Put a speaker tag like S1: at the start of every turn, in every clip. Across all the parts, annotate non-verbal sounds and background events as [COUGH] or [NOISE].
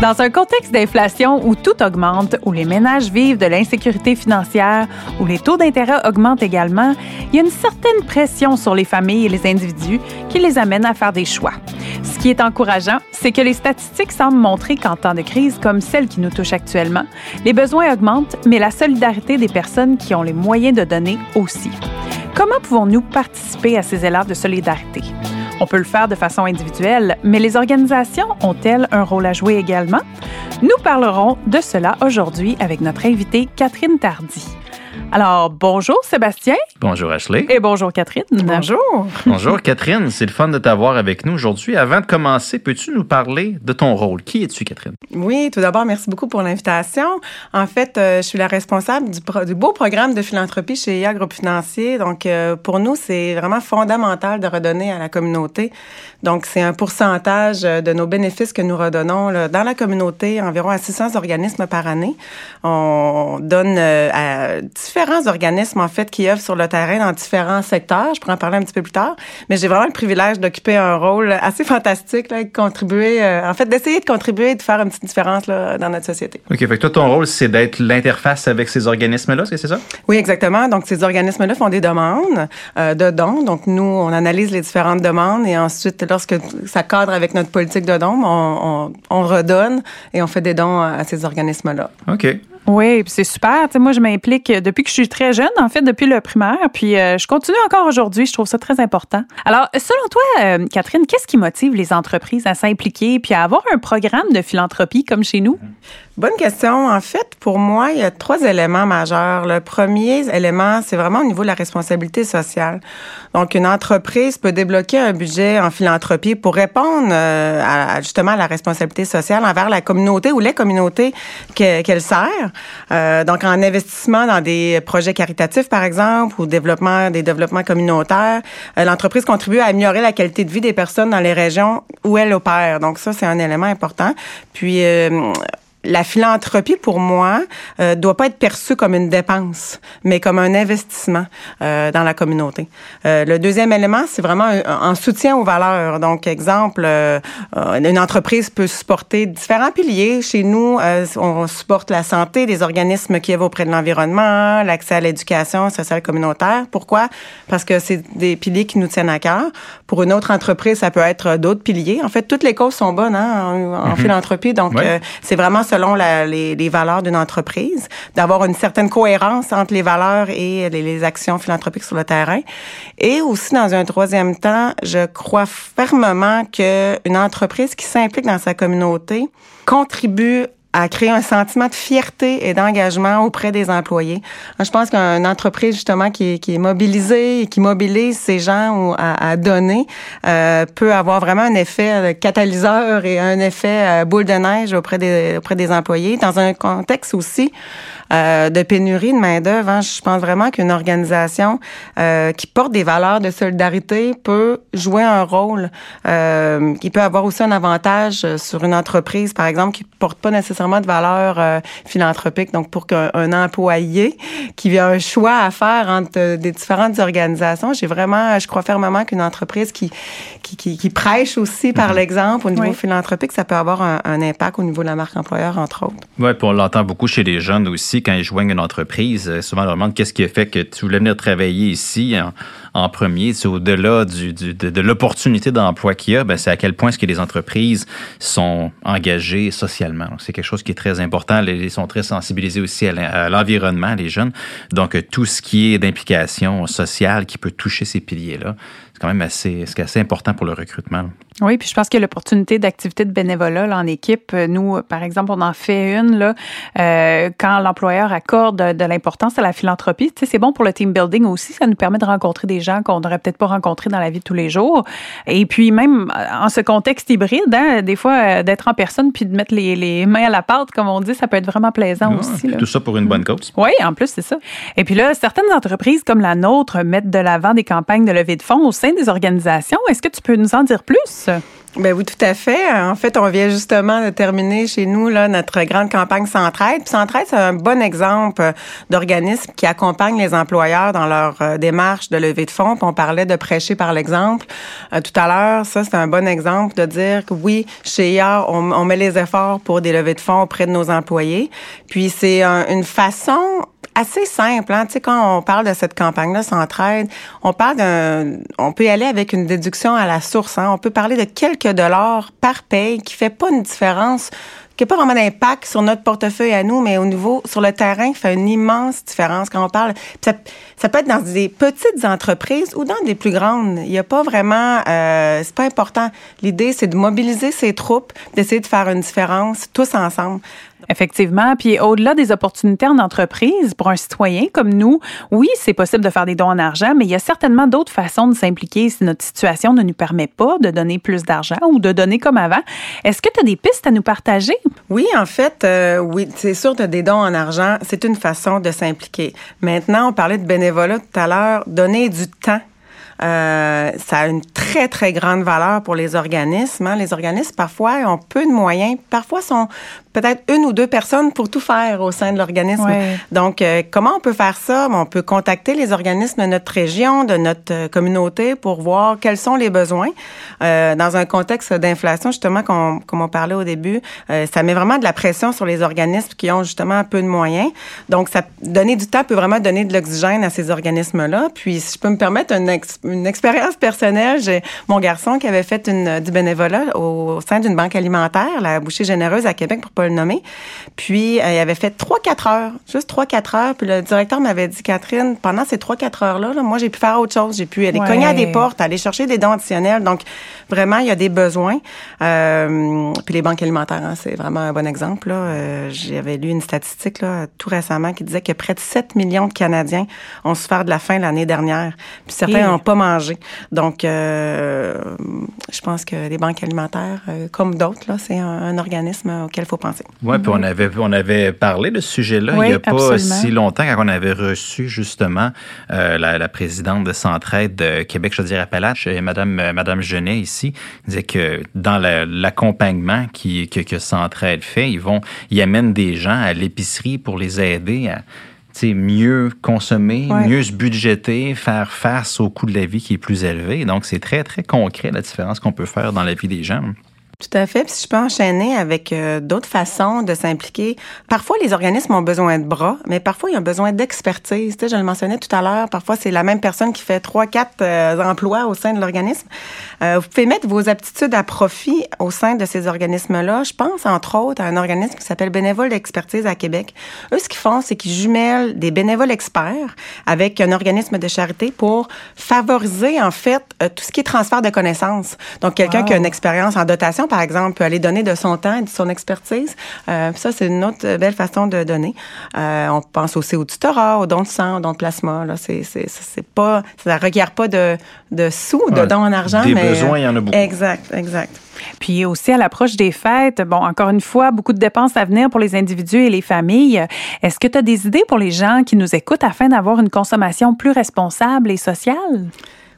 S1: Dans un contexte d'inflation où tout augmente, où les ménages vivent de l'insécurité financière, où les taux d'intérêt augmentent également, il y a une certaine pression sur les familles et les individus qui les amène à faire des choix. Ce qui est encourageant, c'est que les statistiques semblent montrer qu'en temps de crise comme celle qui nous touche actuellement, les besoins augmentent, mais la solidarité des personnes qui ont les moyens de donner aussi. Comment pouvons-nous participer à ces élans de solidarité? On peut le faire de façon individuelle, mais les organisations ont-elles un rôle à jouer également? Nous parlerons de cela aujourd'hui avec notre invitée Catherine Tardy. Alors, bonjour Sébastien.
S2: Bonjour Ashley.
S1: Et bonjour Catherine.
S3: Bonjour.
S2: Bonjour Catherine, c'est le fun de t'avoir avec nous aujourd'hui. Avant de commencer, peux-tu nous parler de ton rôle? Qui es-tu Catherine?
S3: Oui, tout d'abord, merci beaucoup pour l'invitation. En fait, euh, je suis la responsable du, du, beau programme de philanthropie chez IA Groupe Financier. Donc, euh, pour nous, c'est vraiment fondamental de redonner à la communauté. Donc, c'est un pourcentage de nos bénéfices que nous redonnons là, dans la communauté, environ à 600 organismes par année. On donne euh, à différents organismes, en fait, qui œuvrent sur le terrain dans différents secteurs. Je pourrais en parler un petit peu plus tard. Mais j'ai vraiment le privilège d'occuper un rôle assez fantastique, là, de contribuer, euh, en fait, d'essayer de contribuer et de faire une petite différence là, dans notre société.
S2: OK. Fait que toi, ton rôle, c'est d'être l'interface avec ces organismes-là, est-ce que c'est ça?
S3: Oui, exactement. Donc, ces organismes-là font des demandes euh, de dons. Donc, nous, on analyse les différentes demandes et ensuite, lorsque ça cadre avec notre politique de dons, on, on, on redonne et on fait des dons à ces organismes-là.
S2: OK.
S1: Oui, c'est super. moi, je m'implique depuis que je suis très jeune, en fait, depuis le primaire. Puis euh, je continue encore aujourd'hui. Je trouve ça très important. Alors, selon toi, euh, Catherine, qu'est-ce qui motive les entreprises à s'impliquer puis à avoir un programme de philanthropie comme chez nous?
S3: Bonne question. En fait, pour moi, il y a trois éléments majeurs. Le premier élément, c'est vraiment au niveau de la responsabilité sociale. Donc, une entreprise peut débloquer un budget en philanthropie pour répondre euh, à, justement à la responsabilité sociale envers la communauté ou les communautés qu'elle qu sert. Euh, donc, en investissement dans des projets caritatifs, par exemple, ou développement des développements communautaires, euh, l'entreprise contribue à améliorer la qualité de vie des personnes dans les régions où elle opère. Donc, ça, c'est un élément important. Puis, euh, la philanthropie, pour moi, euh, doit pas être perçue comme une dépense, mais comme un investissement euh, dans la communauté. Euh, le deuxième élément, c'est vraiment un, soutien aux valeurs. Donc, exemple, euh, une entreprise peut supporter différents piliers. Chez nous, euh, on supporte la santé, des organismes qui œuvrent auprès de l'environnement, l'accès à l'éducation sociale communautaire. Pourquoi? Parce que c'est des piliers qui nous tiennent à cœur. Pour une autre entreprise, ça peut être d'autres piliers. En fait, toutes les causes sont bonnes hein, en, en mm -hmm. philanthropie. Donc, ouais. c'est vraiment selon les, valeurs d'une entreprise, d'avoir une certaine cohérence entre les valeurs et les, les, actions philanthropiques sur le terrain. Et aussi, dans un troisième temps, je crois fermement qu'une entreprise qui s'implique dans sa communauté contribue à créer un sentiment de fierté et d'engagement auprès des employés. Je pense qu'une entreprise justement qui est, qui est mobilisée et qui mobilise ces gens à, à donner euh, peut avoir vraiment un effet catalyseur et un effet boule de neige auprès des, auprès des employés dans un contexte aussi euh, de pénurie de main-d'œuvre. Hein. Je pense vraiment qu'une organisation euh, qui porte des valeurs de solidarité peut jouer un rôle, euh, qui peut avoir aussi un avantage sur une entreprise, par exemple, qui porte pas nécessairement de valeurs euh, philanthropiques. Donc, pour qu'un employé qui a un choix à faire entre des différentes organisations, j'ai vraiment, je crois fermement qu'une entreprise qui, qui, qui, qui, prêche aussi par mm -hmm. l'exemple au niveau oui. philanthropique, ça peut avoir un, un, impact au niveau de la marque employeur, entre autres.
S2: Oui, puis on l'entend beaucoup chez les jeunes aussi quand ils joignent une entreprise, souvent on leur demande qu'est-ce qui a fait que tu voulais venir travailler ici en, en premier. C'est au-delà de, l'opportunité d'emploi qu'il y a, ben, c'est à quel point est-ce que les entreprises sont engagées socialement. C'est quelque chose qui est très important. Ils sont très sensibilisés aussi à l'environnement, les jeunes. Donc, tout ce qui est d'implication sociale qui peut toucher ces piliers-là, quand même assez, assez important pour le recrutement.
S1: Oui, puis je pense que l'opportunité d'activité de bénévolat là, en équipe, nous, par exemple, on en fait une là, euh, quand l'employeur accorde de, de l'importance à la philanthropie. Tu sais, c'est bon pour le team building aussi. Ça nous permet de rencontrer des gens qu'on n'aurait peut-être pas rencontrés dans la vie de tous les jours. Et puis même en ce contexte hybride, hein, des fois d'être en personne puis de mettre les, les, mains à la pâte, comme on dit, ça peut être vraiment plaisant ah, aussi. Là.
S2: Tout ça pour une bonne cause.
S1: Oui, en plus c'est ça. Et puis là, certaines entreprises comme la nôtre mettent de l'avant des campagnes de levée de fonds au sein des organisations. Est-ce que tu peux nous en dire plus?
S3: Ben oui, tout à fait. En fait, on vient justement de terminer chez nous là, notre grande campagne Centraide. Puis Centraide, c'est un bon exemple d'organisme qui accompagne les employeurs dans leur euh, démarche de levée de fonds. Puis on parlait de prêcher par l'exemple euh, tout à l'heure. Ça, c'est un bon exemple de dire que oui, chez IA, on, on, met les efforts pour des levées de fonds auprès de nos employés. Puis c'est une façon assez simple. Hein? Tu sais, quand on parle de cette campagne-là, Centraide, on parle d'un, on peut y aller avec une déduction à la source. Hein? On peut parler de quelques dollars par paye qui fait pas une différence qui n'a pas vraiment d'impact sur notre portefeuille à nous, mais au niveau, sur le terrain, fait une immense différence quand on parle. Ça, peut être dans des petites entreprises ou dans des plus grandes. Il n'y a pas vraiment, euh, c'est pas important. L'idée, c'est de mobiliser ces troupes, d'essayer de faire une différence tous ensemble.
S1: Effectivement. Puis au-delà des opportunités en entreprise, pour un citoyen comme nous, oui, c'est possible de faire des dons en argent, mais il y a certainement d'autres façons de s'impliquer si notre situation ne nous permet pas de donner plus d'argent ou de donner comme avant. Est-ce que tu as des pistes à nous partager?
S3: Oui, en fait, euh, oui, c'est sûr des dons en argent, c'est une façon de s'impliquer. Maintenant, on parlait de bénévolat tout à l'heure, donner du temps euh, ça a une très, très grande valeur pour les organismes. Hein. Les organismes, parfois, ont peu de moyens. Parfois, sont peut-être une ou deux personnes pour tout faire au sein de l'organisme. Donc, euh, comment on peut faire ça? On peut contacter les organismes de notre région, de notre euh, communauté pour voir quels sont les besoins. Euh, dans un contexte d'inflation, justement, comme, comme on parlait au début, euh, ça met vraiment de la pression sur les organismes qui ont justement un peu de moyens. Donc, ça donner du temps peut vraiment donner de l'oxygène à ces organismes-là. Puis, si je peux me permettre une, une expérience personnelle, j'ai mon garçon qui avait fait une, du bénévolat au, au sein d'une banque alimentaire, la Bouchée Généreuse à Québec, pour le nommer. Puis, euh, il avait fait 3-4 heures, juste 3-4 heures. Puis le directeur m'avait dit, Catherine, pendant ces 3-4 heures-là, moi, j'ai pu faire autre chose. J'ai pu aller cogner à des portes, aller chercher des dons additionnels. Donc, vraiment, il y a des besoins. Euh, puis les banques alimentaires, hein, c'est vraiment un bon exemple. Là. Euh, J'avais lu une statistique là, tout récemment qui disait que près de 7 millions de Canadiens ont souffert de la faim l'année dernière. Puis certains n'ont pas Donc, euh, je pense que les banques alimentaires, euh, comme d'autres, là, c'est un, un organisme auquel il faut penser.
S2: Oui, puis on avait, on avait parlé de ce sujet-là il n'y a pas si longtemps, quand on avait reçu justement euh, la, la, présidente de Centraide de Québec, je veux dire Appalaches, et Madame, Madame Genet ici, disait que dans l'accompagnement qui, que, que Centraide fait, ils vont, ils amènent des gens à l'épicerie pour les aider à mieux consommer, mieux se budgéter, faire face au coût de la vie qui est plus élevé. Donc, c'est très, très concret la différence qu'on peut faire dans la vie des gens.
S3: Tout à fait. Puis si je peux enchaîner avec euh, d'autres façons de s'impliquer. Parfois, les organismes ont besoin de bras, mais parfois, ils ont besoin d'expertise. Tu sais, je le mentionnais tout à l'heure. Parfois, c'est la même personne qui fait trois, quatre euh, emplois au sein de l'organisme. Euh, vous pouvez mettre vos aptitudes à profit au sein de ces organismes-là. Je pense, entre autres, à un organisme qui s'appelle Bénévole d'expertise à Québec. Eux, ce qu'ils font, c'est qu'ils jumellent des bénévoles experts avec un organisme de charité pour favoriser, en fait, tout ce qui est transfert de connaissances. Donc, quelqu'un qui a une expérience en dotation, par exemple, peut aller donner de son temps et de son expertise. Euh, ça, c'est une autre belle façon de donner. Euh, on pense aussi au tutorat, au don de sang, au don de plasma. Là, c'est, c'est, c'est pas, ça requiert pas de, de sous, de dons en argent.
S2: Des besoins, il y en a beaucoup.
S3: Exact, exact.
S1: Puis aussi à l'approche des fêtes, bon, encore une fois, beaucoup de dépenses à venir pour les individus et les familles. Est-ce que tu as des idées pour les gens qui nous écoutent afin d'avoir une consommation plus responsable et sociale?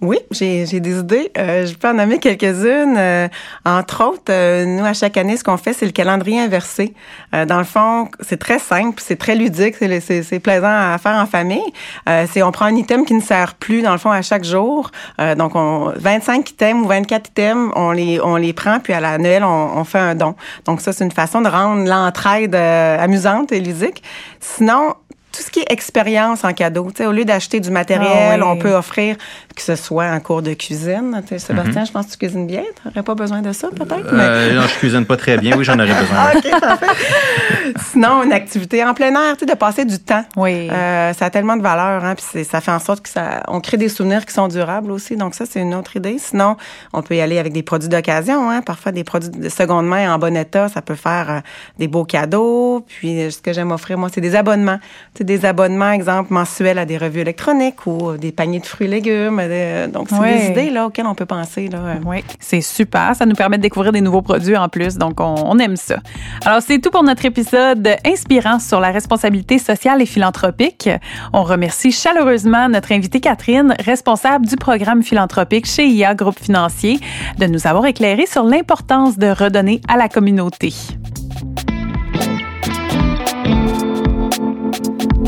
S3: Oui, j'ai des idées. Euh, je peux en nommer quelques-unes. Euh, entre autres, euh, nous, à chaque année, ce qu'on fait, c'est le calendrier inversé. Euh, dans le fond, c'est très simple, c'est très ludique, c'est plaisant à faire en famille. c'est On prend un item qui ne sert plus, dans le fond, à chaque jour. donc, on, 25 items ou 24 items, on les, on les prend, puis à la Noël, on, on fait un don. Donc, ça, c'est une façon de rendre l'entraide amusante et ludique. Sinon, tout ce qui est expérience en cadeau. au lieu d'acheter du matériel, ah on peut offrir que ce soit un cours de cuisine. Sébastien, mhm. je pense que tu cuisines bien. Tu n'aurais pas besoin de ça, peut-être?
S2: Euh, non, je cuisine pas très bien. Oui, j'en aurais besoin.
S3: Ah, [LAUGHS] OK, parfait. Sinon, une activité en plein air, de passer du temps.
S1: Oui.
S3: Euh, ça a tellement de valeur. Hein, puis ça fait en sorte que ça, on crée des souvenirs qui sont durables aussi. Donc ça, c'est une autre idée. Sinon, on peut y aller avec des produits d'occasion. Hein, parfois, des produits de seconde main en bon état, ça peut faire euh, des beaux cadeaux. Puis, ce que j'aime offrir, moi, c'est des abonnements. C'est des abonnements, exemple, mensuels à des revues électroniques ou des paniers de fruits et légumes. donc, c'est des idées là, auxquelles on peut penser. Là.
S1: Oui, c'est super. Ça nous permet de découvrir des nouveaux produits en plus. Donc, on, aime ça. Alors, c'est tout pour notre épisode inspirant sur la responsabilité sociale et philanthropique. On remercie chaleureusement notre invitée Catherine, responsable du programme philanthropique chez IA Groupe Financier, de nous avoir éclairé sur l'importance de redonner à la communauté.